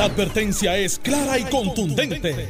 La advertencia es clara y contundente.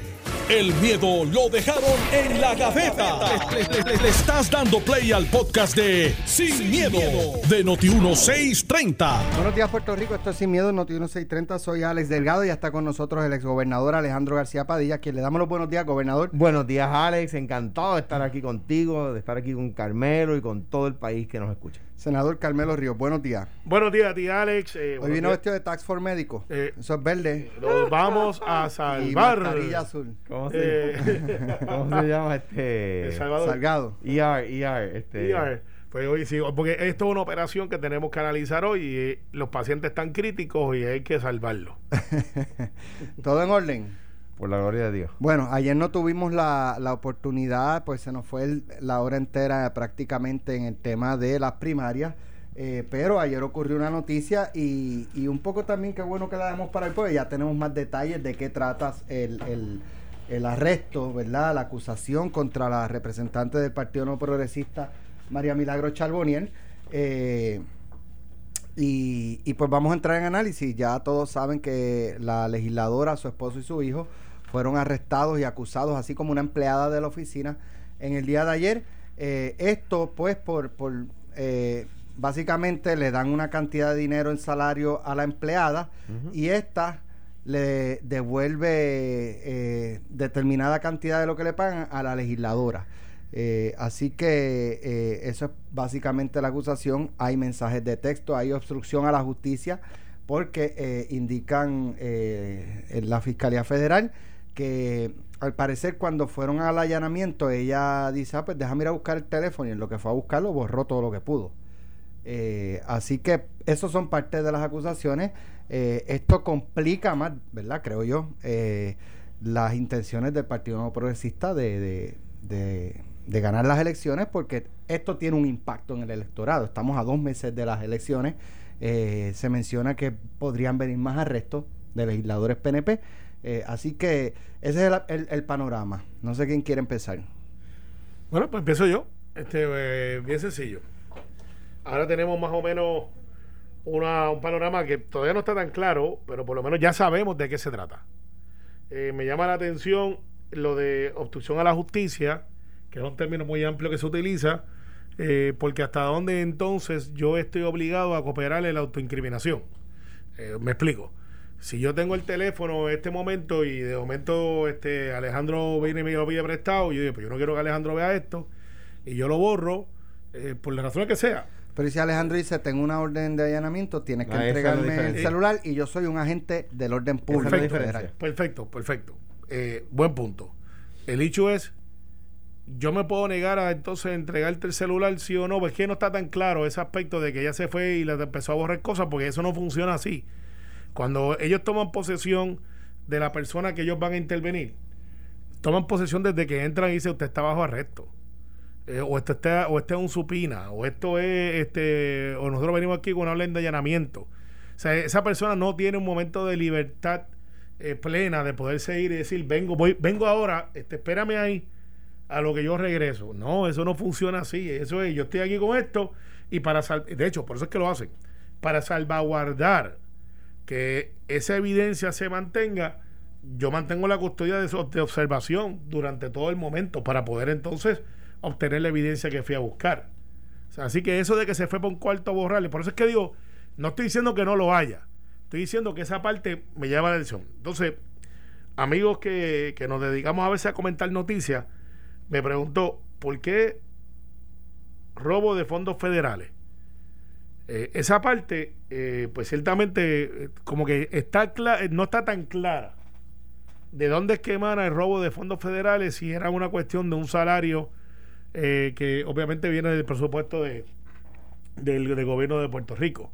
El miedo lo dejaron en la gaveta. Le, le estás dando play al podcast de Sin, miedo, de Noti1630. Buenos días, Puerto Rico. Esto es Sin Miedo, Noti 1630. Soy Alex Delgado y ya está con nosotros el exgobernador Alejandro García Padilla, quien le damos los buenos días, gobernador. Buenos días, Alex. Encantado de estar aquí contigo, de estar aquí con Carmelo y con todo el país que nos escucha. Senador Carmelo Ríos, buenos días. Buenos días a ti, Alex. Eh, Hoy vino días. vestido de Tax for Médico. Eh, Eso es verde. Nos vamos a Y salvar. mascarilla azul. ¿Cómo se, Eh, cómo se llama este? El Salvador. Salgado. ER, ER, este. ER. Pues hoy sí, porque esto es una operación que tenemos que analizar hoy y eh, los pacientes están críticos y hay que salvarlos. ¿Todo en orden? Por la gloria de Dios. Bueno, ayer no tuvimos la, la oportunidad, pues se nos fue la hora entera prácticamente en el tema de las primarias, eh, pero ayer ocurrió una noticia y, y un poco también qué bueno que la demos para el pueblo, ya tenemos más detalles de qué tratas el, el, el arresto, ¿verdad? La acusación contra la representante del Partido No Progresista, María Milagro Charbonier. Eh, y, y pues vamos a entrar en análisis. Ya todos saben que la legisladora, su esposo y su hijo fueron arrestados y acusados, así como una empleada de la oficina en el día de ayer. Eh, esto pues por, por eh, básicamente le dan una cantidad de dinero en salario a la empleada y esta le devuelve eh, determinada cantidad de lo que le pagan a la legisladora. Eh, así que eh, eso es básicamente la acusación. Hay mensajes de texto, hay obstrucción a la justicia porque eh, indican en la Fiscalía Federal que al parecer cuando fueron al allanamiento ella dice, ah, pues déjame ir a buscar el teléfono y en lo que fue a buscarlo borró todo lo que pudo. Eh, así que esos son parte de las acusaciones. Eh, esto complica más, ¿verdad? Creo yo, eh, las intenciones del Partido Nuevo Progresista de, de, de- ganar las elecciones porque esto tiene un impacto en el electorado. Estamos a dos meses de las elecciones. Se menciona que podrían venir más arrestos de legisladores PNP. Eh, así que ese es el, panorama. No sé quién quiere empezar. Bueno, pues empiezo yo. Este, eh, bien sencillo. Ahora tenemos más o menos una- un panorama que todavía no está tan claro, pero por lo menos ya sabemos de qué se trata. Eh, me llama la atención lo de obstrucción a la justicia, que es un término muy amplio que se utiliza, eh, porque hasta dónde entonces yo estoy obligado a cooperar en la autoincriminación. Eh, me explico. Si yo tengo el teléfono en este momento y de momento este Alejandro viene y me lo pide prestado, y yo digo, pues yo no quiero que Alejandro vea esto, y yo lo borro, eh, por la razón que sea. Pero si Alejandro dice, tengo una orden de allanamiento, tienes que Ah, es la entregarme el celular y yo soy un agente del orden público. la Perfecto. Perfecto, perfecto. Eh, buen punto. El hecho es, yo me puedo negar a entonces entregarte el celular, sí o no, pues que no está tan claro ese aspecto de que ella se fue y le empezó a borrar cosas, porque eso no funciona así. Cuando ellos toman posesión de la persona que ellos van a intervenir, toman posesión desde que entran y dicen usted está bajo arresto. Eh, o esto está, o este es un supina, o esto es este, o nosotros venimos aquí con una orden de allanamiento. O sea, esa persona no tiene un momento de libertad eh, plena de poder seguir y decir, vengo, voy, vengo ahora, este, espérame ahí a lo que yo regreso. No, eso no funciona así. Eso es, yo estoy aquí con esto y para de hecho, por eso es que lo hacen, para salvaguardar que esa evidencia se mantenga, yo mantengo la custodia de, de observación durante todo el momento para poder entonces obtener la evidencia que fui a buscar. Así que eso de que se fue por un cuarto a borrarle, por eso es que digo, no estoy diciendo que no lo haya, estoy diciendo que esa parte me llama la atención. Entonces, amigos que, que nos dedicamos a veces a comentar noticias, me preguntó, ¿por qué robo de fondos federales? Eh, esa parte, eh, pues ciertamente, eh, como que está no está tan clara de dónde es que emana el robo de fondos federales, si era una cuestión de un salario que obviamente viene del presupuesto de, del, gobierno de Puerto Rico.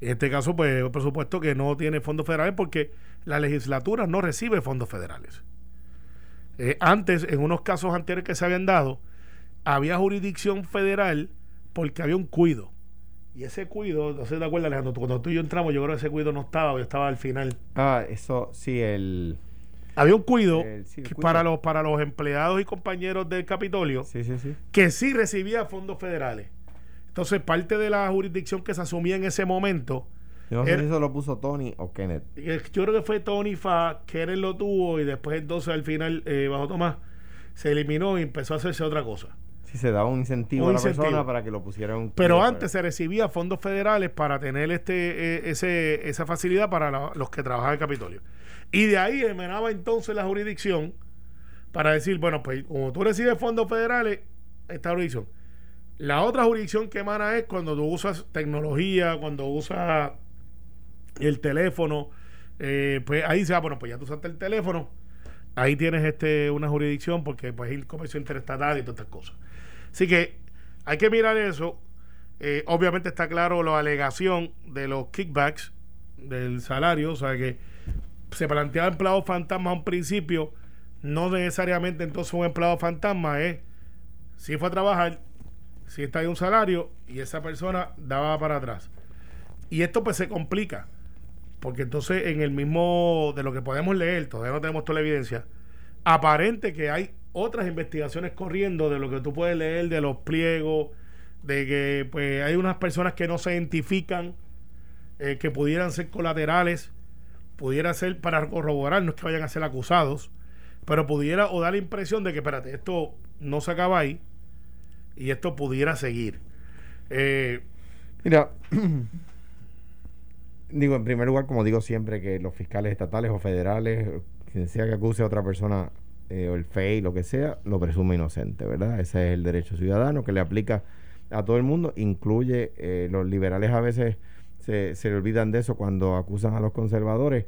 En este caso, pues, un presupuesto que no tiene fondos federales porque la legislatura no recibe fondos federales. Antes, en unos casos anteriores que se habían dado, había jurisdicción federal porque había un cuido. Y ese cuido, no sé si te acuerdas, Alejandro, cuando tú y yo entramos, yo creo que ese cuido no estaba, yo estaba al final. Ah, eso, sí, el. Había un cuido El- sí, el que cuido. para los para los empleados y compañeros del Capitolio Sí, sí, sí. que sí recibía fondos federales. Entonces, parte de la jurisdicción que se asumía en ese momento Yo no sé Era- si eso lo puso Tony o Kenneth. Yo creo que fue Tony Fa, él lo tuvo y después entonces al final, eh, bajo Tomás, se eliminó y empezó a hacerse otra cosa. Si se daba un incentivo Un a la incentivo. persona para que lo pusiera en un Pero antes se recibía fondos federales para tener este eh, ese, esa facilidad para la- los que trabajaban en el Capitolio. Y de ahí emanaba entonces la jurisdicción para decir, bueno, pues como tú recibes fondos federales, esta jurisdicción. La otra jurisdicción que emana es cuando tú usas tecnología, cuando usas el teléfono, eh, pues ahí se va, bueno, pues ya tú usaste el teléfono, ahí tienes este una jurisdicción porque pues el comercio interestatal y todas estas cosas. Así que hay que mirar eso. Eh, obviamente está claro la alegación de los kickbacks del salario, o sea que se planteaba empleado fantasma a un principio, no necesariamente entonces un empleado fantasma es si fue a trabajar, si está en un salario y esa persona daba para atrás. Y esto pues se complica, porque entonces en el mismo, de lo que podemos leer, todavía no tenemos toda la evidencia, aparente que hay otras investigaciones corriendo de lo que tú puedes leer de los pliegos, de que pues hay unas personas que no se identifican, eh, que pudieran ser colaterales, pudiera ser para corroborar, no es que vayan a ser acusados, pero pudiera o dar la impresión de que, espérate, esto no se acaba ahí y esto pudiera seguir. Eh, Mira, digo, en primer lugar, como digo siempre, que los fiscales estatales o federales, quien sea que acuse a otra persona, eh, o el FEI, lo que sea, lo presume inocente, ¿verdad? Ese es el derecho ciudadano que le aplica a todo el mundo, incluye eh, los liberales a veces se, se le olvidan de eso cuando acusan a los conservadores.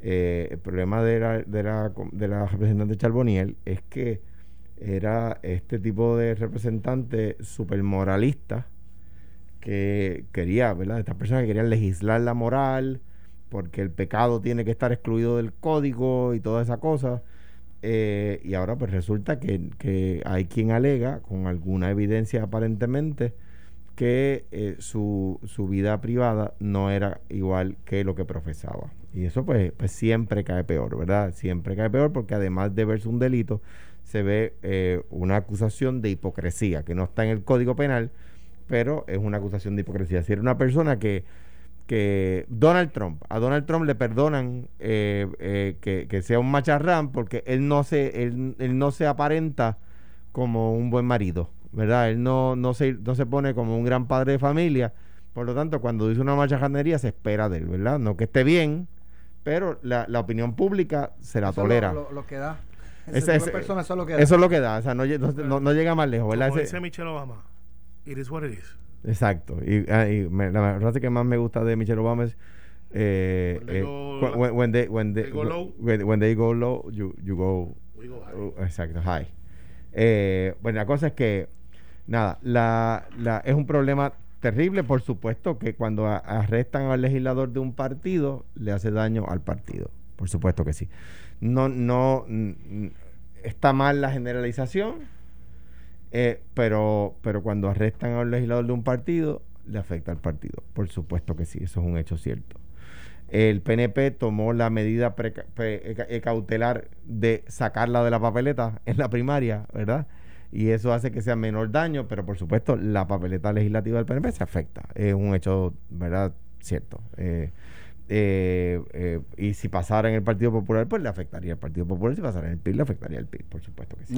Eh, el problema de la, de la, de representante Charboniel es que era este tipo de representante super moralista que quería, ¿verdad? Estas personas que querían legislar la moral porque el pecado tiene que estar excluido del código y toda esa cosa. Eh, y ahora pues resulta que, que hay quien alega, con alguna evidencia aparentemente, que eh, su, su vida privada no era igual que lo que profesaba. Y eso pues, pues siempre cae peor, ¿verdad? Siempre cae peor porque además de verse un delito, se ve eh, una acusación de hipocresía, que no está en el Código Penal, pero es una acusación de hipocresía. Si era una persona que, que Donald Trump, a Donald Trump le perdonan eh, eh, que, que sea un macharrán porque él no se, él, él no se aparenta como un buen marido, ¿verdad? Él no, no, se, no se pone como un gran padre de familia. Por lo tanto, cuando dice una macharranería se espera de él, ¿verdad? No que esté bien, pero la, la opinión pública se la Eso tolera. Lo, lo- lo que da. Ese Ese- tipo de ese- personas, eso es lo que da. Eso es lo que da, o sea, no, no, no- no llega más lejos, ¿verdad? como Ese- dice Michelle Obama, it is what it is. Exacto. Y, ah, y me- la frase que más me gusta de Michelle Obama es eh, When they eh, go- cu- when, when they, when they, they go low. when, when they go low, you, you go We go high. uh, exacto, high. Eh, bueno, la cosa es que nada, la, la, es un problema terrible, por supuesto, que cuando a- arrestan al legislador de un partido le hace daño al partido. Por supuesto que sí. No, no está mal la generalización, eh, pero, pero cuando arrestan a un legislador de un partido, le afecta al partido. Por supuesto que sí, eso es un hecho cierto. El PNP tomó la medida pre- ca- eh, cautelar de sacarla de la papeleta en la primaria, ¿verdad? Y eso hace que sea menor daño, pero por supuesto la papeleta legislativa del PNP se afecta. Es un hecho, ¿verdad? Cierto. Eh, eh, eh, y si pasara en el Partido Popular, pues le afectaría al Partido Popular. Si pasara en el PIB, le afectaría al PIB, por supuesto que sí.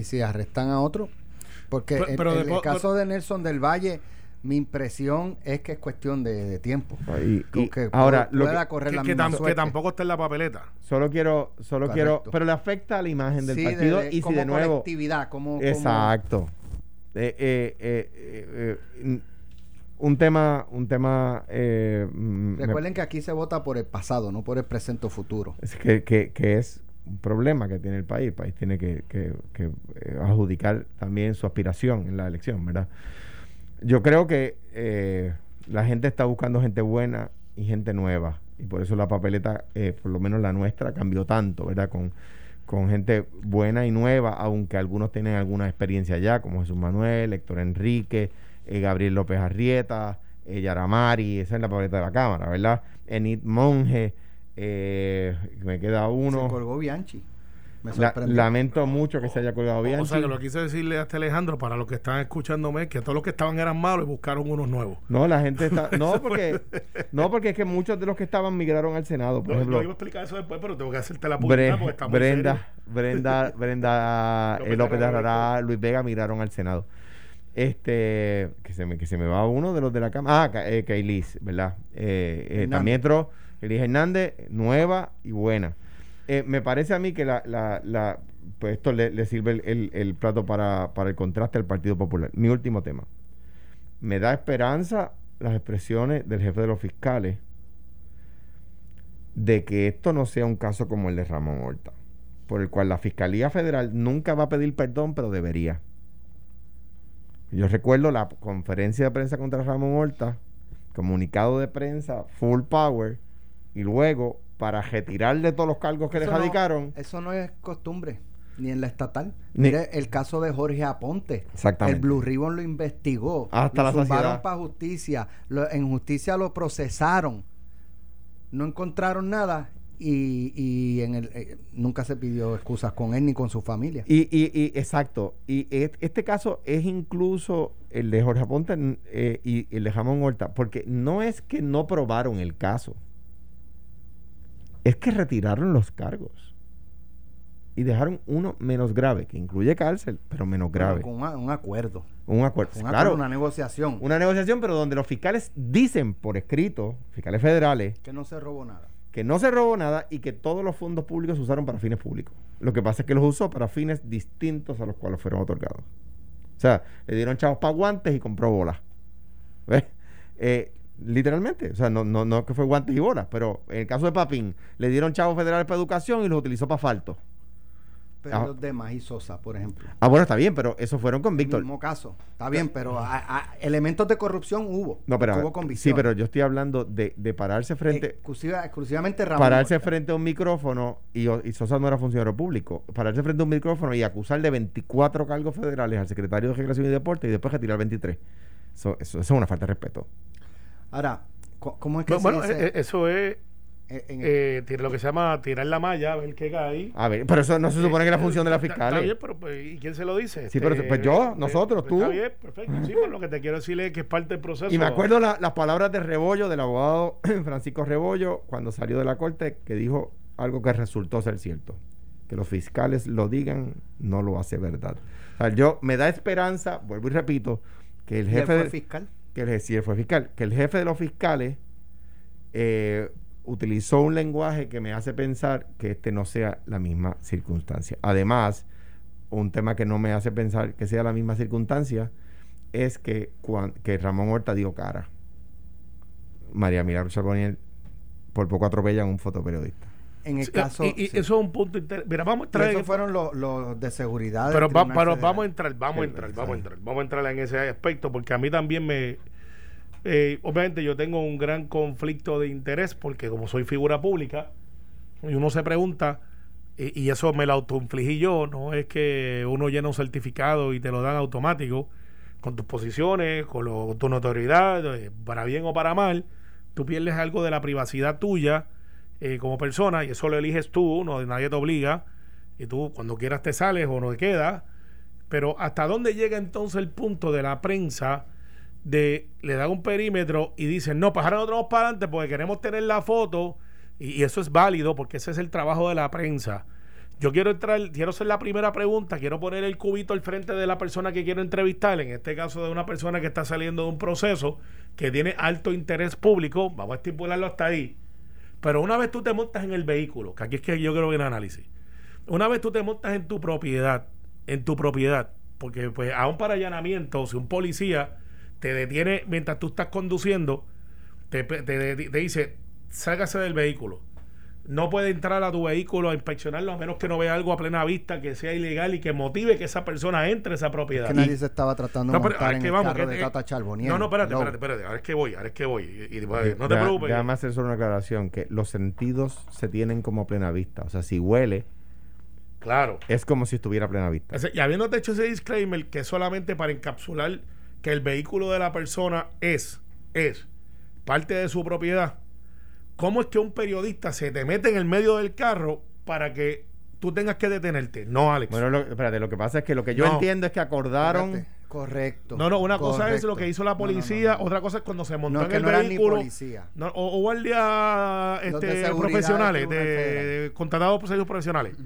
Y si arrestan a otro, porque Pero- el- pero el, de po- el caso de Nelson del Valle, mi impresión es que es cuestión de, de tiempo. Y- que ahora, pu- lo pueda que- correr Que, la que misma tam- que tampoco está en la papeleta. Solo quiero, solo Correcto. quiero, pero le afecta a la imagen del Sí, partido de- de- y si como de nuevo, colectividad, como, como- exacto, Eh, eh, eh, eh, eh, un tema, un tema, eh, mm, me- Recuerden que aquí se vota por el pasado, no por el presente o futuro. es que, que, que es un problema que tiene el país, el país tiene que, eh, adjudicar también su aspiración en la elección, ¿verdad? Yo creo que eh, la gente está buscando gente buena y gente nueva. Y por eso la papeleta, eh, por lo menos la nuestra, cambió tanto, ¿verdad? Con, gente buena y nueva, aunque algunos tienen alguna experiencia ya, como Jesús Manuel, Héctor Enrique, Gabriel López Arrieta, eh, Yaramari, esa es la papeleta de la Cámara, ¿verdad? Enid Monge, eh, me queda Se uno. colgó Bianchi. Me La- sorprendió. lamento mucho que se haya colgado bien. O sea, que lo quise decirle a este Alejandro, para los que están escuchándome, es que todos los que estaban eran malos y buscaron unos nuevos. No, la gente está. No, porque. No, porque es que muchos de los que estaban migraron al Senado. Por Yo, yo ejemplo, iba a explicar eso después, pero tengo que hacerte la Bre- porque está muy Brenda. Brenda, Brenda López eh, López de Arara, Luis Vega migraron al Senado. Este, que se me, que se me va uno de los de la Cámara. Ah, eh, Kailis, ¿verdad? Eh, eh, también entró Kailis Hernández, nueva y buena. Eh, me parece a mí que la, la, la- pues esto le, sirve el plato para, para el contraste al Partido Popular. Mi último tema. Me da esperanza las expresiones del jefe de los fiscales de que esto no sea un caso como el de Ramón Horta, por el cual la Fiscalía Federal nunca va a pedir perdón, pero debería. Yo recuerdo la conferencia de prensa contra Ramón Horta, comunicado de prensa, full power, y luego, para retirarle todos los cargos que le Eso no- radicaron, Eso no es costumbre, ni en la estatal. Ni- Mire el caso de Jorge Aponte. Exactamente. El Blue Ribbon lo investigó. Hasta lo la saciedad. para justicia. lo- en justicia lo procesaron. No encontraron nada y, y en el, eh, nunca se pidió excusas con él ni con su familia. Y, y, y- exacto. Y et- este caso es incluso el de Jorge Aponte eh, y el de Jamón Horta, porque no es que no probaron el caso, es que retiraron los cargos y dejaron uno menos grave, que incluye cárcel, pero menos grave. Con una- un acuerdo. un acuerdo. Un claro, acuerdo, una negociación. una negociación, pero donde los fiscales dicen por escrito, fiscales federales, Que no se robó nada. que no se robó nada y que todos los fondos públicos se usaron para fines públicos. Lo que pasa es que los usó para fines distintos a los cuales fueron otorgados. O sea, le dieron chavos para guantes y compró bolas. ¿Ves? Eh, literalmente. O sea, no, no, no que fue guantes y bolas, pero en el caso de Papín, le dieron chavos federales para educación y los utilizó para asfalto. Pero Ah. los demás y Sosa, por ejemplo. Ah, bueno, está bien, pero esos fueron con Víctor. Mismo caso. Está bien, pero a- a- elementos de corrupción hubo. No, pero Hubo sí, convicción. pero yo estoy hablando de, de pararse frente. Exclusiva- exclusivamente Ramón. pararse frente a un micrófono y, y Sosa no era funcionario público, pararse frente a un micrófono y acusar de 24 cargos federales al secretario de Recreación y Deporte y después retirar 23. Eso, eso, eso es una falta de respeto. Ahora, ¿cómo es que Bueno, se bueno, dice? eh, eso es Eh, eh, lo que se llama tirar la malla, ver qué cae. A ver, pero eso no se supone que es la función de las Está- Está bien, pero pues, ¿y quién se lo dice? Sí, pero Este, pues yo, eh, nosotros, pues, tú. Está bien, perfecto. Sí, pues lo que te quiero decir es que es parte del proceso. Y me acuerdo la- las palabras de Rebollo, del abogado Francisco Rebollo, cuando salió de la corte, que dijo algo que resultó ser cierto. Que los fiscales lo digan, no lo hace verdad. O sea, yo me da esperanza, vuelvo y repito, que el y él jefe fue de- fiscal. Que el, él fue fiscal, que el jefe de los fiscales eh, utilizó un lenguaje que me hace pensar que este no sea la misma circunstancia. Además, un tema que no me hace pensar que sea la misma circunstancia es que, que Ramón Horta dio cara. María Milagro Charboniel por poco atropella un fotoperiodista. En el caso. y, y sí. eso es un punto inter- Mira, vamos a entrar esos fueron los, los de seguridad. pero, va- pero vamos a entrar, vamos a entrar, vamos a entrar, vamos a entrar en ese aspecto porque a mí también me eh, obviamente yo tengo un gran conflicto de interés porque como soy figura pública y uno se pregunta y, y eso me lo autoinfligí yo, no es que uno llena un certificado y te lo dan automático con tus posiciones, con, lo- con tu notoriedad, eh, para bien o para mal, tú pierdes algo de la privacidad tuya eh, como persona y eso lo eliges tú, no nadie te obliga y tú cuando quieras te sales o no te quedas. Pero hasta dónde llega entonces el punto de la prensa de le dan un perímetro y dicen, no, pues ahora nosotros vamos para adelante porque queremos tener la foto y, y eso es válido porque ese es el trabajo de la prensa. Yo quiero entrar, quiero hacer la primera pregunta, quiero poner el cubito al frente de la persona que quiero entrevistar, en este caso de una persona que está saliendo de un proceso que tiene alto interés público, vamos a estipularlo hasta ahí. Pero una vez tú te montas en el vehículo, que aquí es que yo quiero ver el análisis, una vez tú te montas en tu propiedad, en tu propiedad, porque pues a un para allanamiento, si un policía te detiene mientras tú estás conduciendo, te, te- te- dice, sálgase del vehículo. No puede entrar a tu vehículo a inspeccionarlo a menos que no vea algo a plena vista que sea ilegal y que motive que esa persona entre a esa propiedad. Que nadie se estaba tratando No, de pero montar ahora en es que el vamos, carro que- de Tata Charboniel. No, no, espérate, espérate, espérate. Ahora es que voy, ahora es que voy. Y- y- no te Deja- preocupes. Déjame hacer solo una aclaración, que los sentidos se tienen como a plena vista. O sea, si huele, Claro. es como si estuviera a plena vista. Y habiéndote hecho ese disclaimer que es solamente para encapsular que el vehículo de la persona es, es parte de su propiedad, ¿cómo es que un periodista se te mete en el medio del carro para que tú tengas que detenerte. No, Alex. Bueno, lo, espérate, lo que pasa es que lo que yo No. entiendo es que acordaron. Espérate. Correcto. no, no, una cosa es lo que hizo la No, no, no, policía, no. otra cosa es cuando se montó en que el no eran ni vehículo. policía. No, o, o guardias este, profesionales, de contratados por servicios profesionales.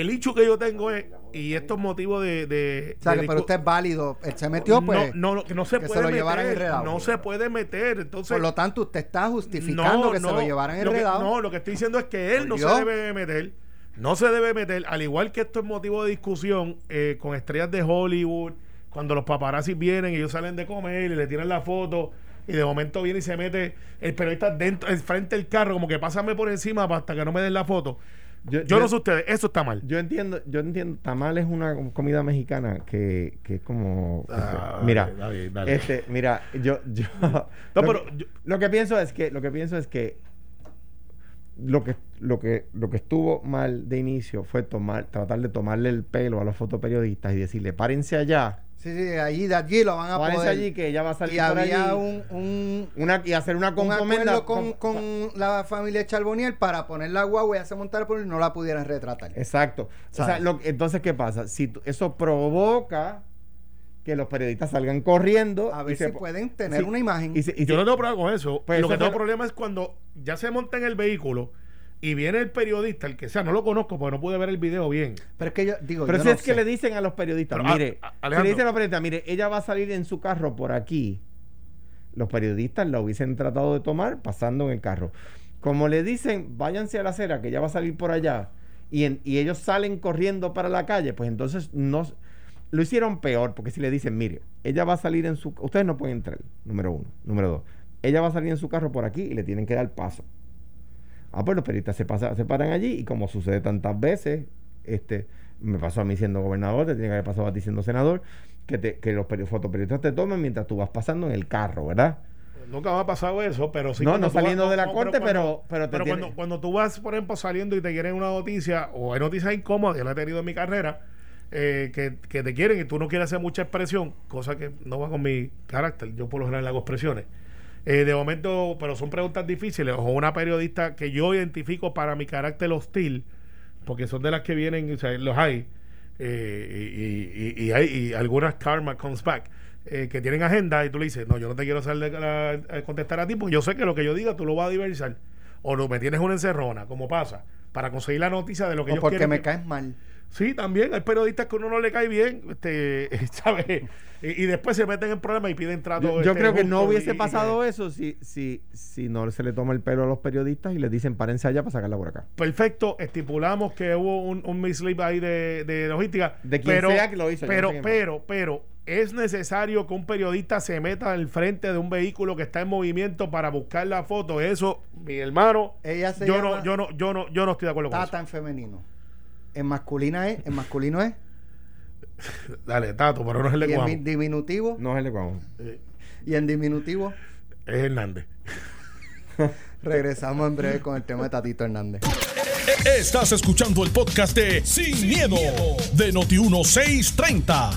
El hecho que yo tengo es, y esto es motivo de. de O sea, de que pero usted es válido. Él se metió, pues. no, no, que no se que se puede lo meter. enredado. No se puede meter. Entonces, por lo tanto, usted está justificando que se lo llevaran lo que- enredado. no, lo que estoy diciendo es que él no se debe meter. No se debe meter, al igual que esto es motivo de discusión eh, con estrellas de Hollywood, cuando los paparazzi vienen y ellos salen de comer y le tiran la foto y de momento viene y se mete el periodista dentro, el frente del carro, como que pásame por encima hasta que no me den la foto. Yo, no sé ustedes, eso está mal. Yo entiendo, yo entiendo, tamal es una comida mexicana que, que es como Ah, mira, dale, dale, dale. este, mira, yo, yo No, lo, pero yo- lo que pienso es que, lo que pienso es que lo que, lo que, lo que estuvo mal de inicio fue tomar, tratar de tomarle el pelo a los fotoperiodistas y decirle, párense allá, Sí, sí, allí, de allí lo van a párense poder. allí que ella va a salir y por había allí. un, un, una, y hacer una un acuerdo con, con la familia Charboniel para poner la guagua y hacer montar por y no la pudieran retratar. Exacto. O sea, lo- entonces, ¿qué pasa? Si eso provoca que los periodistas salgan corriendo. A y ver se si pueden tener sí, una imagen. y se- y yo se- no tengo problema con eso. Pues lo que tengo fue- problema es cuando ya se monta en el vehículo y viene el periodista, el que sea, no lo conozco porque no pude ver el video bien. Pero es que yo digo, Pero yo si no es que le dicen a los periodistas, Pero, a- mire, a- si Alejandro. le dicen a los periodistas, mire, ella va a salir en su carro por aquí, los periodistas la hubiesen tratado de tomar pasando en el carro. Como le dicen, váyanse a la acera, que ella va a salir por allá, y, en- y ellos salen corriendo para la calle, pues entonces no lo hicieron peor, porque si le dicen, mire, ella va a salir en su... Ustedes no pueden entrar, número uno. Número dos, ella va a salir en su carro por aquí y le tienen que dar paso. Ah, pues los periodistas se, pasa- se paran allí y como sucede tantas veces, este, me pasó a mí siendo gobernador, te tiene que haber pasado a ti siendo senador, que, te, que los peri- fotoperiodistas te toman mientras tú vas pasando en el carro, ¿verdad? Nunca me ha pasado eso, pero sí. No, no vas- saliendo de la corte, cuando- pero- pero te pero tiene- cuando, cuando tú vas, por ejemplo, saliendo y te quieren una noticia, o hay noticias incómodas, yo la he tenido en mi carrera, eh, que, que te quieren y tú no quieres hacer mucha expresión, cosa que no va con mi carácter, yo por lo general hago expresiones. Eh, de momento, pero son preguntas difíciles, o una periodista que yo identifico para mi carácter hostil, porque son de las que vienen, o sea, los hay, eh, y, y- y hay y algunas karma comes back, eh, que tienen agenda y tú le dices, no, yo no te quiero hacer de- la- a contestar a ti, porque yo sé que lo que yo diga tú lo vas a diversar, o no me tienes una encerrona, como pasa, para conseguir la noticia de lo que o porque me que- caes mal. Sí, también hay periodistas que uno no le cae bien, este, ¿sabes? Y, y después se meten en problemas y piden trato. Yo, yo este, creo que no hubiese y- pasado eso si, si, si no se le toma el pelo a los periodistas y les dicen párense allá para sacarla por acá. Perfecto, estipulamos que hubo un, un mislip ahí de, de logística. De quien pero, sea que lo hizo, Pero, no sé quién pero, pero, es necesario que un periodista se meta al frente de un vehículo que está en movimiento para buscar la foto. Eso, mi hermano, Ella se yo llama no, yo no, yo no, yo no estoy de acuerdo con Tata en femenino. En masculina es, en masculino es. Dale, Tato, pero no es el Y en diminutivo. No es el lenguaje. Y en diminutivo. Es Hernández. Regresamos en breve con el tema de Tatito Hernández. Estás escuchando el podcast de Sin, miedo, de Noti1630.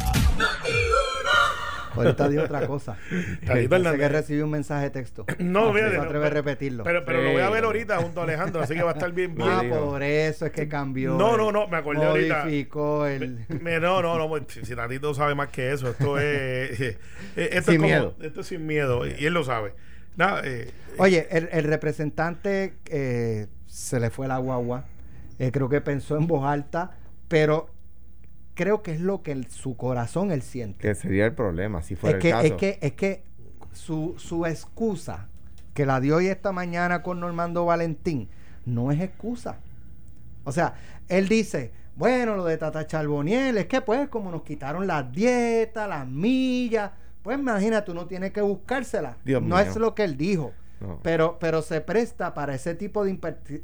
Ahorita di otra cosa. Parece que recibí un mensaje de texto. No, No se no, atreve a repetirlo. Pero, pero lo voy a ver ahorita junto a Alejandro, así que va a estar bien. ah, por eso es que cambió. No, el- no, no, me acordé ahorita. Modificó el. Me- no, no, no, si, si Tatito sabe más que eso, esto es. eh, esto Sin es como- miedo. Esto es sin miedo, y él lo sabe. Nada, eh, Oye, el, el representante eh, se le fue la guagua. Eh, creo que pensó en voz alta, pero creo que es lo que el- su corazón él siente. Que sería el problema, si Es fuera que, el caso. es que, es que su, su excusa que la dio hoy esta mañana con Normando Valentín no es excusa. O sea, él dice, bueno, lo de Tata Charboniel, es que pues como nos quitaron las dietas, las millas, pues imagínate, uno tiene que buscársela. Dios no mío. es lo que él dijo. No. Pero, pero se presta para ese tipo de,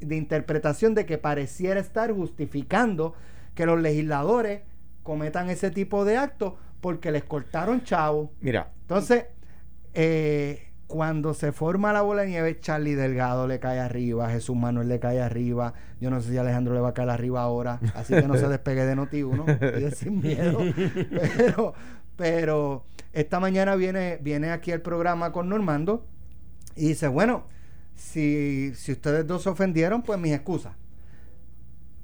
de interpretación de que pareciera estar justificando que los legisladores cometan ese tipo de actos porque les cortaron chavo. Mira, Entonces, eh, cuando se forma la bola de nieve, Charlie Delgado le cae arriba, Jesús Manuel le cae arriba. Yo no sé si Alejandro le va a caer arriba ahora, así que no se despegue de noti uno, sin miedo. Pero, pero esta mañana viene, viene aquí el programa con Normando y dice, bueno, si, si ustedes dos se ofendieron, pues mis excusas.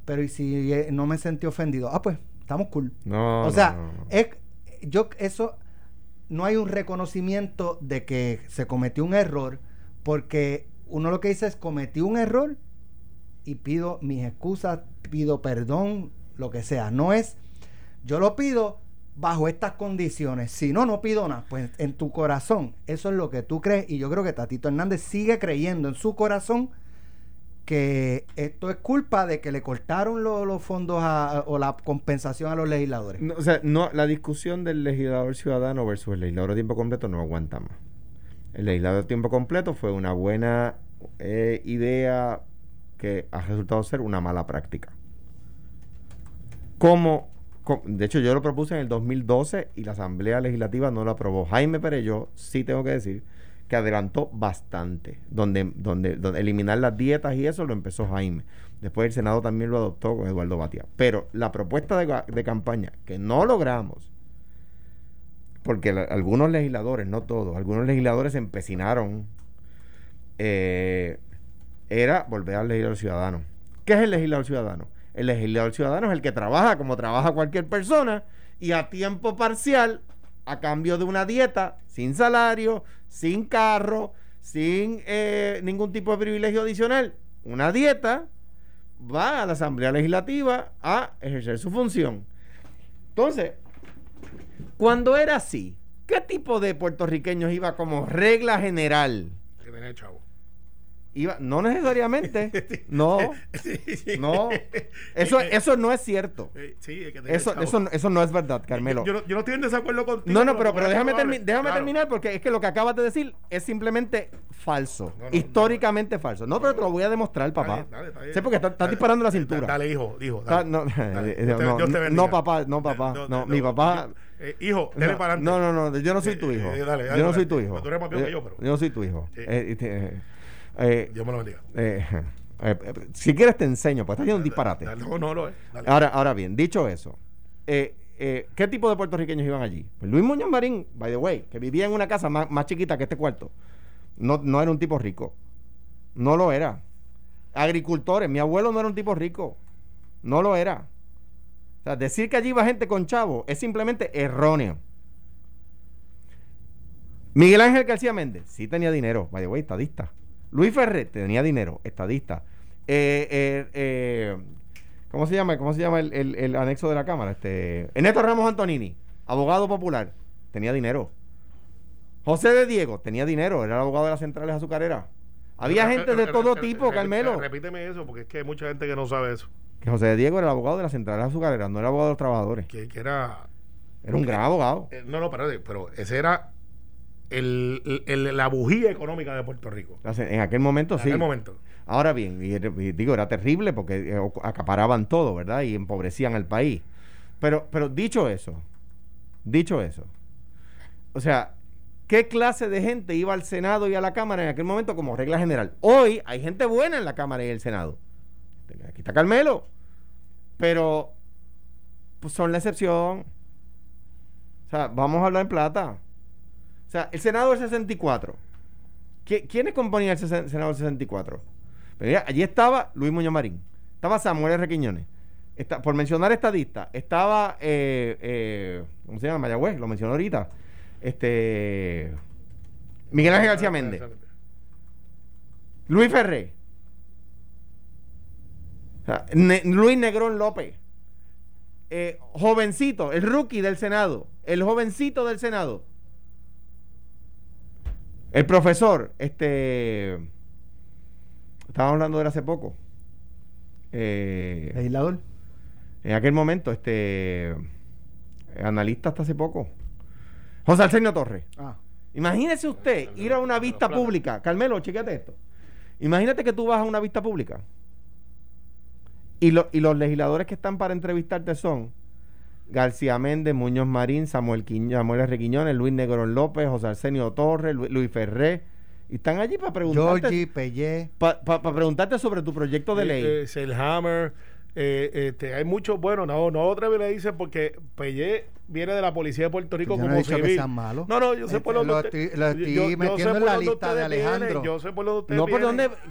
pero ¿y si eh, no me sentí ofendido? Ah, pues, estamos cool. No, o sea, no, no. es yo eso no hay un reconocimiento de que se cometió un error porque uno lo que dice es cometí un error y pido mis excusas, pido perdón, lo que sea. No es yo lo pido bajo estas condiciones. Si no, no pido nada. Pues en tu corazón, eso es lo que tú crees. Y yo creo que Tatito Hernández sigue creyendo en su corazón que esto es culpa de que le cortaron lo- los fondos a- o la compensación a los legisladores. No, o sea, no, la discusión del legislador ciudadano versus el legislador a tiempo completo no aguanta más. El legislador a tiempo completo fue una buena eh, idea que ha resultado ser una mala práctica. Como, co- de hecho, yo lo propuse en el 2012 y la Asamblea Legislativa no lo aprobó. Jaime Perello, sí tengo que decir, que adelantó bastante. Donde, donde, donde eliminar las dietas y eso lo empezó Jaime. Después el Senado también lo adoptó con Eduardo Batia. Pero la propuesta de, de campaña que no logramos, porque algunos legisladores, no todos, algunos legisladores se empecinaron, eh, era volver al legislador ciudadano. ¿Qué es el legislador ciudadano? El legislador ciudadano es el que trabaja como trabaja cualquier persona y a tiempo parcial, a cambio de una dieta, sin salario, sin carro, sin eh, ningún tipo de privilegio adicional, una dieta, va a la Asamblea Legislativa a ejercer su función. Entonces, cuando era así, ¿qué tipo de puertorriqueños iba como regla general? Que tenía chavo. Iba, no necesariamente. No, no. Eso, eso no es cierto. Eh, Sí, que Eso, eso, eso no es verdad, Carmelo. Yo, no- yo no estoy en desacuerdo contigo. No, no, pero, pero déjame, termi- déjame claro. terminar porque es que lo que acabas de decir es simplemente falso. No, no, históricamente falso. No, pero te lo voy a demostrar, papá. Dale, dale, está bien. Sí, porque estás Dale, disparando la cintura. Dale, hijo, hijo. Está- Dale, no, Dale. eh, Dios te- no, papá, no, papá. No, mi papá- Eh, hijo, dale No, para adelante. no, no, no, yo no soy tu Eh, hijo. eh, dale, dale yo no soy tu hijo. Tú eres más viejo que yo, pero- Yo no soy tu hijo. Sí. Eh, Dios me lo bendiga. eh, eh, eh, si quieres te enseño, pues estás haciendo un disparate. Dale, No, no, eh, Dale. Ahora, ahora bien, dicho eso, ¿qué tipo de puertorriqueños iban allí? Pues Luis Muñoz Marín, by the way, que vivía en una casa más, más chiquita que este cuarto, no, no era un tipo rico. No lo era. Agricultores, mi abuelo no era un tipo rico. No lo era. O sea, decir que allí iba gente con chavo es simplemente erróneo. Miguel Ángel García Méndez, sí tenía dinero, by the way, estadista. Luis Ferrer tenía dinero, estadista. Eh, eh, eh, ¿Cómo se llama? ¿Cómo se llama el, el- el anexo de la Cámara? Este, Ernesto Ramos Antonini, abogado popular, tenía dinero. José de Diego tenía dinero, era el abogado de las centrales azucareras. Había gente de todo tipo, Carmelo. Repíteme eso, porque es que hay mucha gente que no sabe eso. Que José de Diego era el abogado de las centrales azucareras, no era abogado de los trabajadores. Que, que era. Era un gran abogado. no, no, espérate, pero ese era el, el- la bujía económica de Puerto Rico. En aquel momento En sí. aquel momento. Ahora bien, y, y digo, era terrible porque eh, acaparaban todo, ¿verdad? Y empobrecían al país. Pero, pero dicho eso, dicho eso, o sea, ¿qué clase de gente iba al Senado y a la Cámara en aquel momento como regla general? Hoy hay gente buena en la Cámara y el Senado. Aquí está Carmelo. Pero pues, son la excepción. O sea, vamos a hablar en plata. O sea, el Senado del 64. ¿Qui- ¿Quiénes componían el Senado del 64? Pero mira, allí estaba Luis Muñoz Marín, estaba Samuel R. Por mencionar estadistas, estaba, eh, eh, ¿cómo se llama? Mayagüez, lo mencionó ahorita, este, Miguel Ángel García Méndez, Luis Ferré, Luis Negrón López, eh, jovencito, el rookie del Senado, el jovencito del Senado, el profesor, este, estábamos hablando de él hace poco, eh, Legislador. en aquel momento, este, analista hasta hace poco, José Arsenio Torres. Ah. Imagínese usted ir a una vista pública. Carmelo, chequete esto. Imagínate que tú vas a una vista pública y, lo- y los legisladores que están para entrevistarte son García Méndez, Muñoz Marín, Samuel, Quiñ- Samuel R. Quiñones, Luis Negrón López, José Arsenio Torres, Lu- Luis Ferré. Y están allí para preguntarte, Georgie, Pellé. pa- pa- para preguntarte sobre tu proyecto de ley. Eh, Selhammer, eh, este, hay muchos, bueno, no, no otra vez le dicen porque Pellé viene de la policía de Puerto Rico Yo no como he dicho que civil. sean malos. No, no, yo sé Este, por dónde lo usted- estoy- lo estoy yo- metiendo en la lista de Alejandro. yo sé por dónde ustedes No, por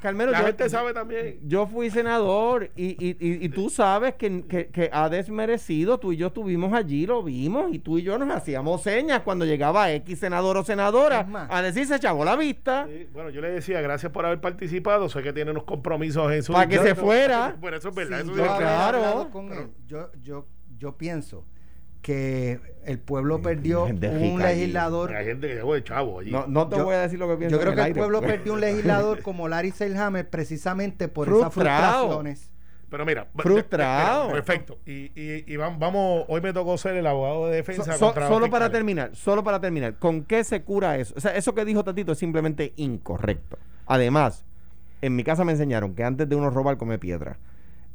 Carmelo, La yo, gente sabe también. yo fui senador y, y, y, y tú sabes que, que, que ha desmerecido, tú y yo estuvimos allí, lo vimos, y tú y yo nos hacíamos señas cuando llegaba X senador o senadora a decir se chavó la vista. Sí, bueno, yo le decía, gracias por haber participado. Sé que tiene unos compromisos en su. Pa' que yo- se fuera. Por eso es verdad. Eso yo sí es haber verdad. claro. con él, yo, yo, yo pienso que el pueblo perdió un legislador. Hay gente que llegó de chavo allí. No, no te Yo- voy a decir lo que pienso. Yo creo en que el aire, pueblo pues. perdió un legislador como Larry Seilhammer precisamente por esas frustraciones. Pero mira, Frustrado. mira, perfecto. Y, y, y vam- vamos, hoy me tocó ser el abogado de defensa. so- contra los solo para terminar, solo para terminar, ¿con qué se cura eso? O sea, eso que dijo Tatito es simplemente incorrecto. Además, en mi casa me enseñaron que antes de uno robar come piedra.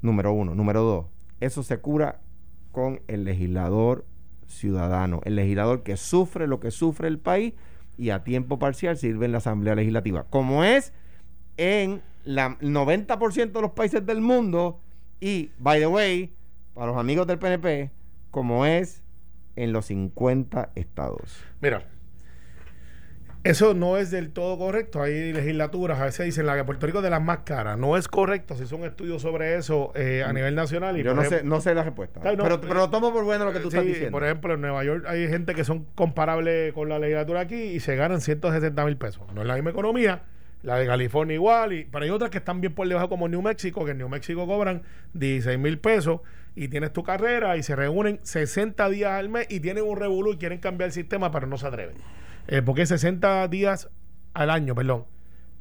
Número uno. Número dos, eso se cura con el legislador ciudadano, el legislador que sufre lo que sufre el país y a tiempo parcial sirve en la Asamblea Legislativa, como es en la 90% de los países del mundo y, by the way, para los amigos del PNP, como es en los 50 estados. Mira, eso no es del todo correcto. Hay legislaturas, a veces dicen la que Puerto Rico es de las más caras. No es correcto. Si son estudios sobre eso eh, a nivel nacional. Y Yo no ejemplo- sé, no sé la respuesta. Ay, no, pero, eh, pero lo tomo por bueno lo que tú Sí, estás diciendo. Por ejemplo, en Nueva York hay gente que son comparables con la legislatura aquí y se ganan 160 mil pesos. No es la misma economía, la de California igual, y, pero hay otras que están bien por debajo como New Mexico, que en New Mexico cobran 16 mil pesos y tienes tu carrera y se reúnen 60 días al mes y tienen un revolú y quieren cambiar el sistema, pero no se atreven. Eh, porque es 60 días al año, perdón.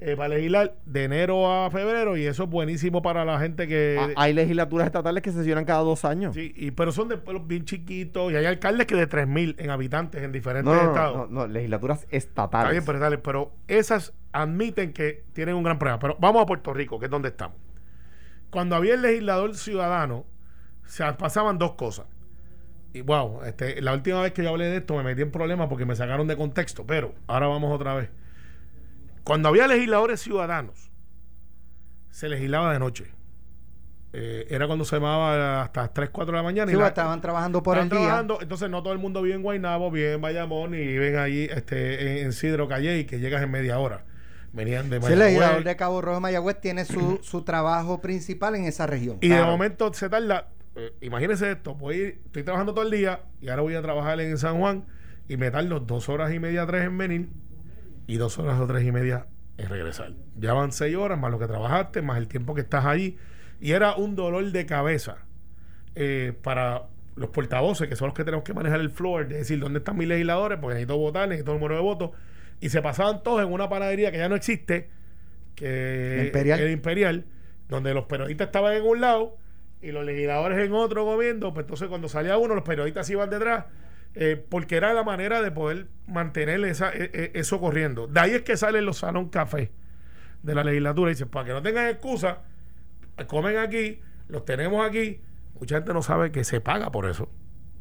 eh, para legislar de enero a febrero y eso es buenísimo para la gente que... Ah, hay legislaturas estatales que sesionan cada dos años. Sí, y, pero son de pueblos bien chiquitos y hay alcaldes que de 3.000 en habitantes en diferentes no, no, no, estados. no, no, legislaturas estatales. Está bien, pero, dale, pero esas admiten que tienen un gran problema. Pero vamos a Puerto Rico, que es donde estamos. Cuando había el legislador ciudadano, se pasaban dos cosas. Y wow, este, la última vez que yo hablé de esto me metí en problemas porque me sacaron de contexto, pero ahora vamos otra vez. Cuando había legisladores ciudadanos, se legislaba de noche. Eh, era cuando se llamaba hasta las 3, 4 de la mañana. Sí, y la- estaban trabajando por Están el día. trabajando, entonces no todo el mundo vive en Guaynabo, vive en Bayamón y viven allí este, en, en Sidro Calle y que llegas en media hora. Venían de Sí, el Mayagüez. legislador de Cabo Rojo de Mayagüez tiene su, su trabajo principal en esa región. y de momento se tarda. Eh, imagínense esto: voy, estoy trabajando todo el día y ahora voy a trabajar en San Juan y me tardo dos horas y media, tres en venir y dos horas o tres y media en regresar. Ya van seis horas más lo que trabajaste, más el tiempo que estás allí. Y era un dolor de cabeza eh, para los portavoces, que son los que tenemos que manejar el floor, de decir dónde están mis legisladores, porque necesito votar, necesito el número de votos. Y se pasaban todos en una panadería que ya no existe, que La Imperial. el Imperial, donde los periodistas estaban en un lado y los legisladores en otro comiendo. Pues entonces cuando salía uno, los periodistas iban detrás, eh, porque era la manera de poder mantener esa, e- e- eso corriendo. De ahí es que salen los salón café de la legislatura. Y dicen, para que no tengan excusa, comen aquí, los tenemos aquí. Mucha gente no sabe que se paga por eso.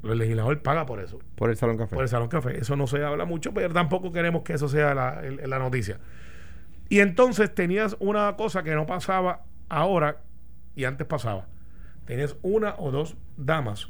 El legislador paga por eso, Por el Salón Café. por el salón café. Eso no se habla mucho, pero tampoco queremos que eso sea la, el- la noticia. Y entonces tenías una cosa que no pasaba ahora y antes pasaba. Tenías una o dos damas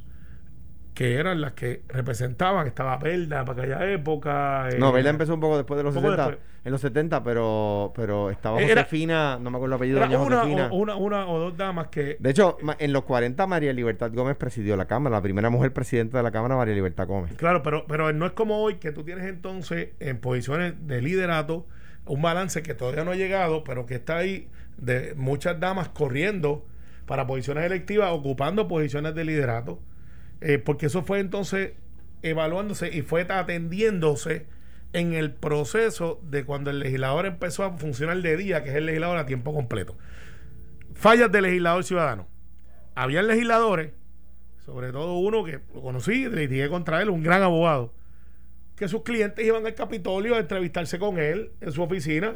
que eran las que representaban, estaba Belda para aquella época. eh, No, Vela empezó un poco después de los un poco 60. después. En los 70, pero, pero estaba Era- Josefina, no me acuerdo el apellido era de doña una, Josefina. o, una, una o dos damas que De hecho, ma- en los 40 María Libertad Gómez presidió la Cámara, la primera mujer presidenta de la Cámara, María Libertad Gómez. Claro, pero, pero no es como hoy que tú tienes entonces en posiciones de liderato un balance que todavía no ha llegado, pero que está ahí de muchas damas corriendo para posiciones electivas, ocupando posiciones de liderato, eh, porque eso fue entonces evaluándose y fue atendiéndose en el proceso de cuando el legislador empezó a funcionar de día, que es el legislador a tiempo completo. Fallas del legislador ciudadano. Habían legisladores sobre todo uno que lo conocí, litigué contra él, un gran abogado, que sus clientes iban al Capitolio a entrevistarse con él en su oficina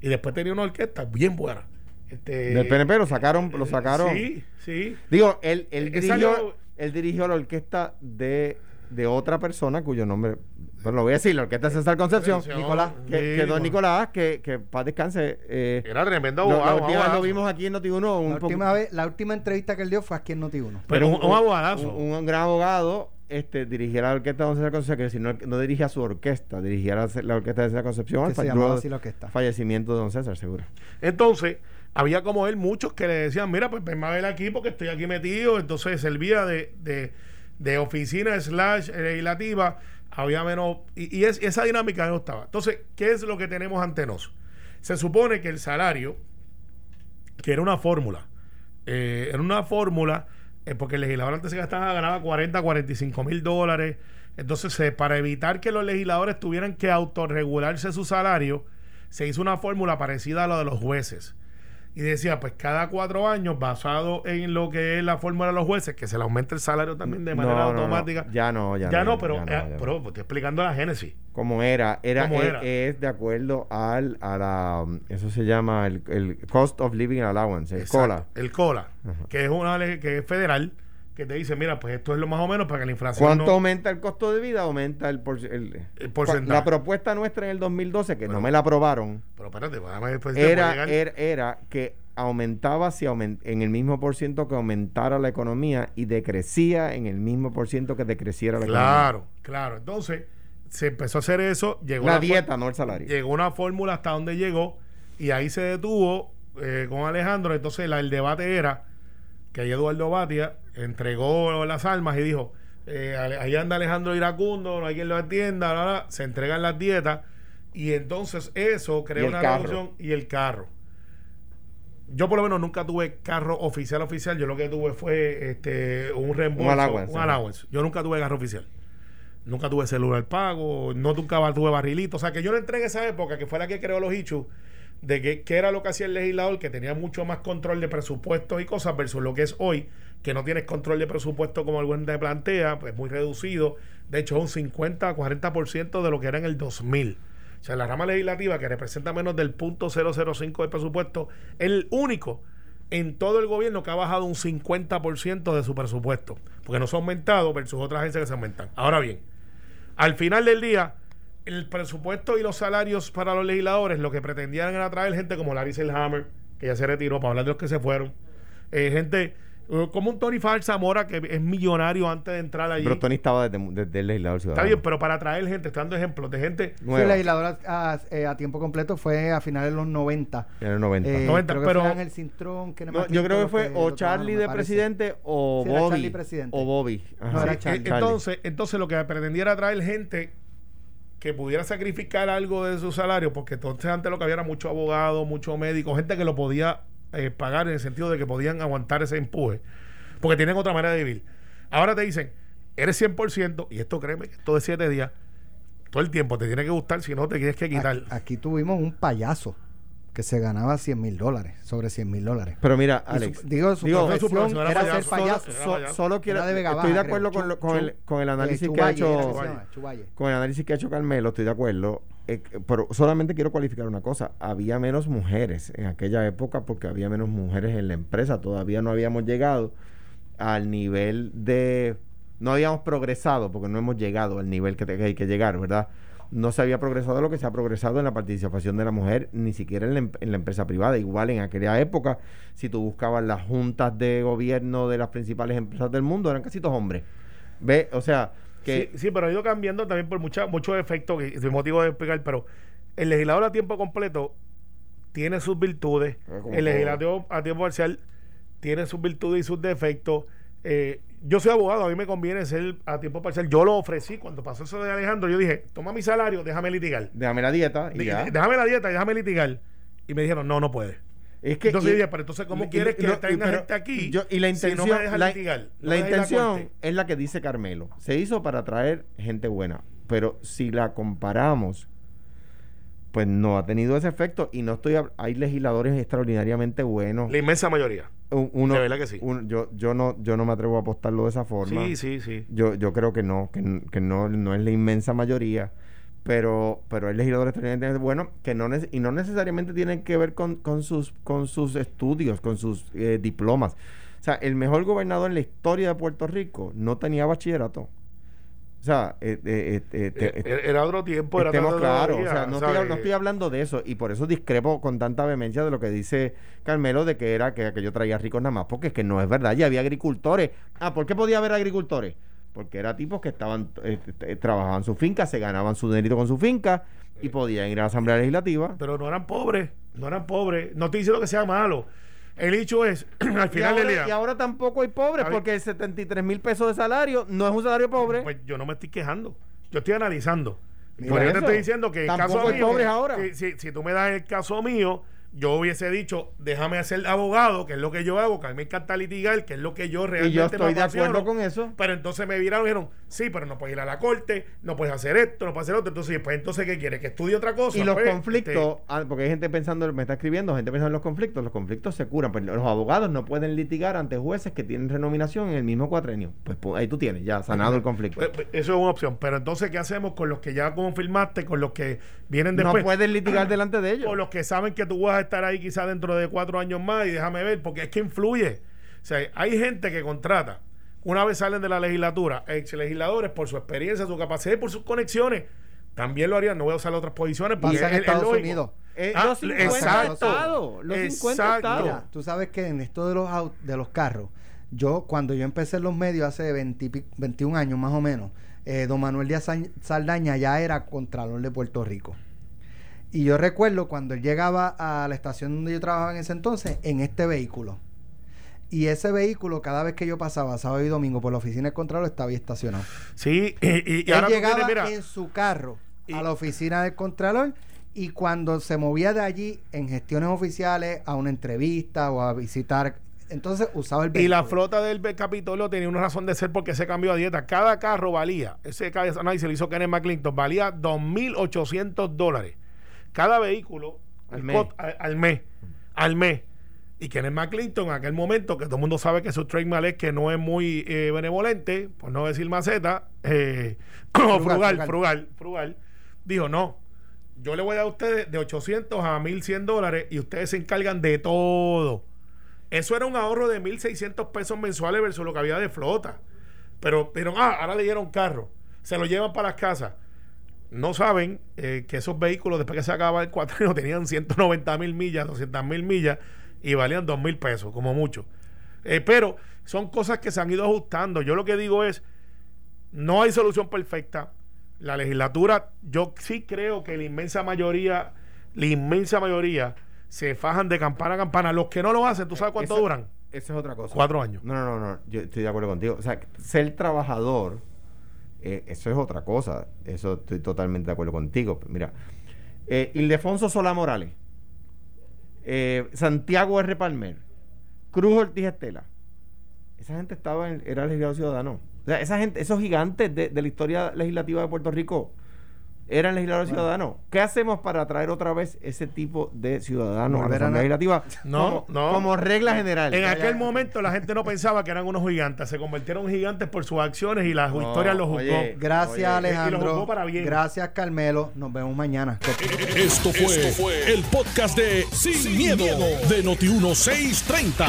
y después tenía una orquesta bien buena. Este, Del PNP lo sacaron, lo sacaron. Sí, sí. Digo, él, él Eh, dirigió, él dirigió la orquesta de, de otra persona cuyo nombre, bueno, lo voy a decir, la orquesta de César Concepción, Nicolás, que, sí, que don bueno. Nicolás, que, que paz descanse. Eh, Era tremendo abogado. lo vimos aquí en Noti1, un La poco- última, vez, la última entrevista que él dio fue aquí en Noti1. Pero un, un abogadazo. un, un gran abogado este, dirigía la orquesta de Don Concepción, que si no, no dirigía su orquesta, dirigía la, la orquesta de César Concepción. Que se al llamaba luego así la orquesta. Fallecimiento de Don César, seguro. Entonces, había como él muchos que le decían, mira, pues venme a ver aquí porque estoy aquí metido. Entonces servía de, de, de oficina slash legislativa. Había menos... Y, y es, esa dinámica no estaba. Entonces, ¿qué es lo que tenemos ante nosotros? Se supone que el salario, que era una fórmula, eh, era una fórmula, eh, porque el legislador antes se gastaba, ganaba 40, 45 mil dólares. Entonces, eh, para evitar que los legisladores tuvieran que autorregularse su salario, se hizo una fórmula parecida a la de los jueces. Y decía, pues cada cuatro años, basado en lo que es la fórmula de los jueces, que se le aumenta el salario también de manera No, no, no. automática. Ya no, ya, Ya no, pero, ya no, eh, ya no. pero estoy explicando la génesis. Como era, era, ¿Cómo es, era? es de acuerdo al, a la, eso se llama el, el Cost of Living Allowance, el Exacto. COLA. El COLA, Ajá. que es una que es federal, que te dice, mira, pues esto es lo más o menos para que la inflación ¿Cuánto no- aumenta el costo de vida? Aumenta el, por- el, El porcentaje. La propuesta nuestra en el 2012, que no me la aprobaron, Pero espérate, pues, te era, era, era que aumentaba si aumen- en el mismo por ciento que aumentara la economía y decrecía en el mismo por ciento que decreciera la Claro, claro. Entonces, se empezó a hacer eso, llegó economía. La dieta, no el salario. llegó una fórmula hasta donde llegó y ahí se detuvo eh, con Alejandro. Entonces la- el debate era que ahí Eduardo Batia entregó las armas y dijo, eh, ahí anda Alejandro Iracundo, no hay quien lo atienda, bla, bla, se entregan las dietas y entonces eso el una reducción y el carro. Yo por lo menos nunca tuve carro oficial oficial, yo lo que tuve fue este un reembolso, un allowance. Yo nunca tuve carro oficial. Nunca tuve celular pago, no nunca tuve barrilito. O sea, que yo no entré en esa época, que fue la que creó los hechos, de que, que era lo que hacía el legislador, que tenía mucho más control de presupuestos y cosas, versus lo que es hoy, que no tienes control de presupuesto como el buen te plantea, pues muy reducido. De hecho, un 50 a 40% de lo que era en el 2000. O sea, la rama legislativa, que representa menos del punto 005 del presupuesto, es el único en todo el gobierno que ha bajado un 50% de su presupuesto, porque no se ha aumentado versus otras agencias que se aumentan. Ahora bien, al final del día, el presupuesto y los salarios para los legisladores lo que pretendían era traer gente como Larry Selhammer, que ya se retiró, para hablar de los que se fueron. Eh, gente eh, como un Tony Far Zamora, que es millonario antes de entrar allí. Pero Tony estaba desde, desde el legislador ciudadano. Está bien, pero para traer gente, estoy dando ejemplos de gente. Sí, el legislador a, a- eh, a tiempo completo fue a finales de los 90. En el 90. Eh, 90, creo que pero- Cintrón, que No, yo creo que fue o Charlie de presidente o Sí, Bobby. Charlie presidente. O Bobby. Ajá. No, Sí, Charlie. entonces, entonces lo que pretendía era traer gente que pudiera sacrificar algo de su salario, porque entonces antes lo que había era mucho abogado, mucho médico, gente que lo podía eh, pagar en el sentido de que podían aguantar ese empuje, porque tienen otra manera de vivir. Ahora te dicen, eres 100%, y esto créeme, esto de 7 días, todo el tiempo te tiene que gustar, si no te tienes que quitar. Aquí tuvimos un payaso que se ganaba 100 mil dólares, sobre 100 mil dólares. Pero mira, su- Alex. digo, su digo, profesión su profesión era era payaso. ser payaso. So- solo quiero. De Vega estoy de acuerdo con, lo- Chu- con, el, con el eh, análisis que ha hecho. Con el análisis que ha hecho Carmelo, estoy de acuerdo. eh, pero solamente quiero cualificar una cosa. Había menos mujeres en aquella época porque había menos mujeres en la empresa. Todavía no habíamos llegado al nivel de... No habíamos progresado porque no hemos llegado al nivel que, te- que hay que llegar, ¿verdad? No se había progresado lo que se ha progresado en la participación de la mujer, ni siquiera en la, em- en la empresa privada. Igual en aquella época, si tú buscabas las juntas de gobierno de las principales empresas del mundo, eran casi todos hombres. ¿Ve? O sea, que... Sí, sí, pero ha ido cambiando también por mucha, muchos efectos, que es motivo de explicar, pero el legislador a tiempo completo tiene sus virtudes, Ah, el legislador a tiempo parcial tiene sus virtudes y sus defectos. Eh, yo soy abogado, a mí me conviene ser a tiempo parcial. Yo lo ofrecí cuando pasó eso de Alejandro. Yo dije, toma mi salario, déjame litigar. Déjame la dieta y ya. Déjame la dieta y déjame litigar. Y me dijeron, no, no puede. Es que, entonces y- dije, pero entonces, ¿cómo y- quieres que no, tenga pero gente aquí yo- y la si no intención, me la, litigar? No la me intención es la que dice Carmelo. Se hizo para traer gente buena, pero si la comparamos, pues no ha tenido ese efecto y no estoy. hab- Hay legisladores extraordinariamente buenos. La inmensa mayoría. Un- uno- de verdad que sí. un- yo, yo no, yo no me atrevo a apostarlo de esa forma. Sí, sí, sí. Yo, yo creo que no, que, que no, no es la inmensa mayoría, pero, pero hay legisladores extraordinariamente buenos que no y no necesariamente tienen que ver con, con sus, con sus estudios, con sus eh, diplomas. O sea, el mejor gobernador en la historia de Puerto Rico no tenía bachillerato. O sea, eh, eh, eh, te- Era otro tiempo, era otra claros, o sea, no estoy, ¿sabes? no estoy hablando de eso y por eso discrepo con tanta vehemencia de lo que dice Carmelo de que era que, que yo traía ricos nada más, porque es que no es verdad, ya había agricultores. Ah, ¿por qué podía haber agricultores? porque eran tipos que estaban trabajaban su finca, se ganaban su dinerito con su finca y podían ir a la Asamblea Legislativa. Pero no eran pobres, no eran pobres. No estoy diciendo que sea malo. El hecho es, al final y, ahora, del día. y ahora tampoco hay pobres, porque 73 mil pesos de salario no es un salario pobre. Pues yo no me estoy quejando. Yo estoy analizando. Por eso te estoy diciendo que en el caso hay mío. pobres ahora. Si, si- si tú me das el caso mío, yo hubiese dicho, déjame hacer abogado, que es lo que yo hago, que a mí me encanta litigar, que es lo que yo realmente y yo me estoy de acuerdo con eso. Pero entonces me viraron y dijeron, sí, pero no puedes ir a la corte, no puedes hacer esto, no puedes hacer otro. Entonces, pues, entonces ¿qué quieres? ¿Que estudie otra cosa? Y los Pues, conflictos, este, ah, porque hay gente pensando, me está escribiendo, gente pensando en los conflictos, los conflictos se curan, pero los abogados no pueden litigar ante jueces que tienen renominación en el mismo cuatrenio. Pues, pu- ahí tú tienes, ya sanado el conflicto. pues, pues, eso es una opción. Pero entonces, ¿qué hacemos con los que ya confirmaste, con los que vienen No después? puedes litigar delante de ellos. O los que saben que tú vas a estar ahí quizás dentro de cuatro años más y déjame ver, porque es que influye. O sea, hay gente que contrata, una vez salen de la legislatura, ex legisladores, por su experiencia, su capacidad y por sus conexiones, también lo harían. No voy a usar otras posiciones porque Pasa en es- es Estados. Unidos. Eh, Ah, los 50 exacto. estados, los 50 Exacto. estados. Mira, tú sabes que en esto de los de los carros, yo cuando yo empecé en los medios hace 20 y pi- 21 años más o menos, eh, don Manuel Díaz Sa- Saldaña ya era Contralor de Puerto Rico. Y yo recuerdo cuando él llegaba a la estación donde yo trabajaba en ese entonces, en este vehículo. Y ese vehículo, cada vez que yo pasaba sábado y domingo por la oficina del Contralor, estaba ahí estacionado. Sí, y, y- y él ahora llegaba tienes, mira, en su carro Y- a la oficina del Contralor y cuando se movía de allí en gestiones oficiales a una entrevista o a visitar, entonces usaba el Y la vehículo. flota del Capitolio tenía una razón de ser porque se cambió a dieta. Cada carro valía, ese ca- análisis lo hizo Kenneth McClinton, valía 2.800 dólares. Cada vehículo Al mes. cot- al, al mes. Al mes. Y Kenneth McClinton, en aquel momento, que todo el mundo sabe que su trademark es que no es muy eh, benevolente, por no decir maceta, eh, frugal, frugal. frugal, frugal, dijo: No, yo le voy a dar a ustedes de 800 a 1.100 dólares y ustedes se encargan de todo. Eso era un ahorro de 1.600 pesos mensuales versus lo que había de flota. Pero, pero ah, ahora le dieron carro. Se lo llevan para las casas. No saben eh, que esos vehículos, después que se acaba el cuatrino, tenían 190 mil millas, 200 mil millas y valían 2 mil pesos, como mucho. Eh, pero son cosas que se han ido ajustando. Yo lo que digo es, no hay solución perfecta. La legislatura, yo sí creo que la inmensa mayoría, la inmensa mayoría, se fajan de campana a campana. Los que no lo hacen, ¿tú sabes cuánto Eso- duran? Eso es otra cosa. Cuatro años. No, no, no, no. Yo estoy de acuerdo contigo. O sea, ser trabajador, eh, eso es otra cosa. Eso estoy totalmente de acuerdo contigo. Mira, eh, Ildefonso Solá Morales, eh, Santiago R. Palmer, Cruz Ortiz Estela. Esa gente estaba en, era legislador ciudadano. O sea, esa gente, esos gigantes de, de la historia legislativa de Puerto Rico eran legisladores ciudadanos. ¿Qué hacemos para traer otra vez ese tipo de ciudadanos a la Asamblea Legislativa? No, como, no. como regla general. En Ya, aquel ya. momento la gente no pensaba que eran unos gigantes, se convirtieron en gigantes por sus acciones y la No, historia los juzgó. oye, Gracias Oye, Alejandro. jugó para bien. Gracias Carmelo. Nos vemos mañana. Esto fue, el podcast de Sin, miedo, de Noti1630.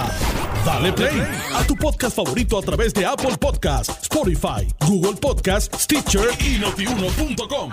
Dale play a tu podcast favorito a través de Apple Podcasts, Spotify, Google Podcasts, Stitcher y notiuno.com.